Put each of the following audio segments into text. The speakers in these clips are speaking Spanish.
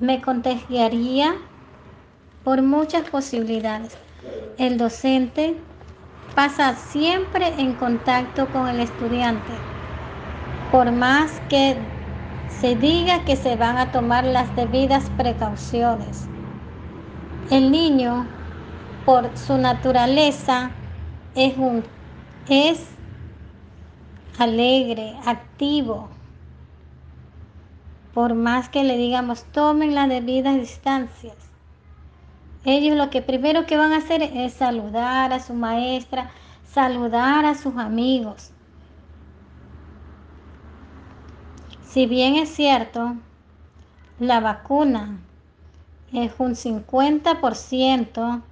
me contagiaría por muchas posibilidades. El docente pasa siempre en contacto con el estudiante, por más que se diga que se van a tomar las debidas precauciones. El niño, por su naturaleza, es, es alegre, activo. Por más que le digamos, tomen las debidas distancias. Ellos lo que primero que van a hacer es saludar a su maestra, saludar a sus amigos. Si bien es cierto, la vacuna es un 50%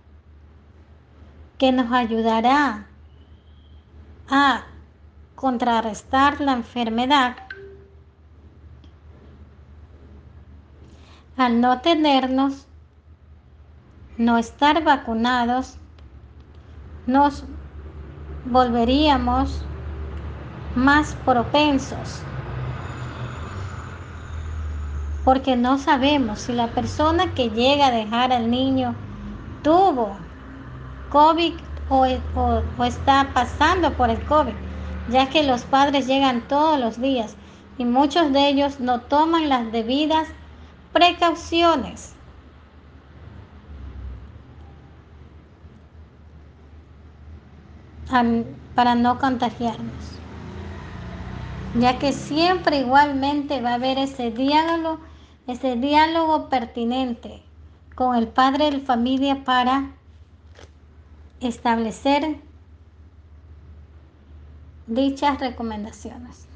que nos ayudará a contrarrestar la enfermedad, al no tenernos, no estar vacunados, nos volveríamos más propensos. Porque no sabemos si la persona que llega a dejar al niño tuvo COVID o, está pasando por el COVID, ya que los padres llegan todos los días y muchos de ellos no toman las debidas precauciones. para no contagiarnos, ya que siempre igualmente va a haber ese diálogo ese diálogo pertinente con el padre de familia para establecer dichas recomendaciones.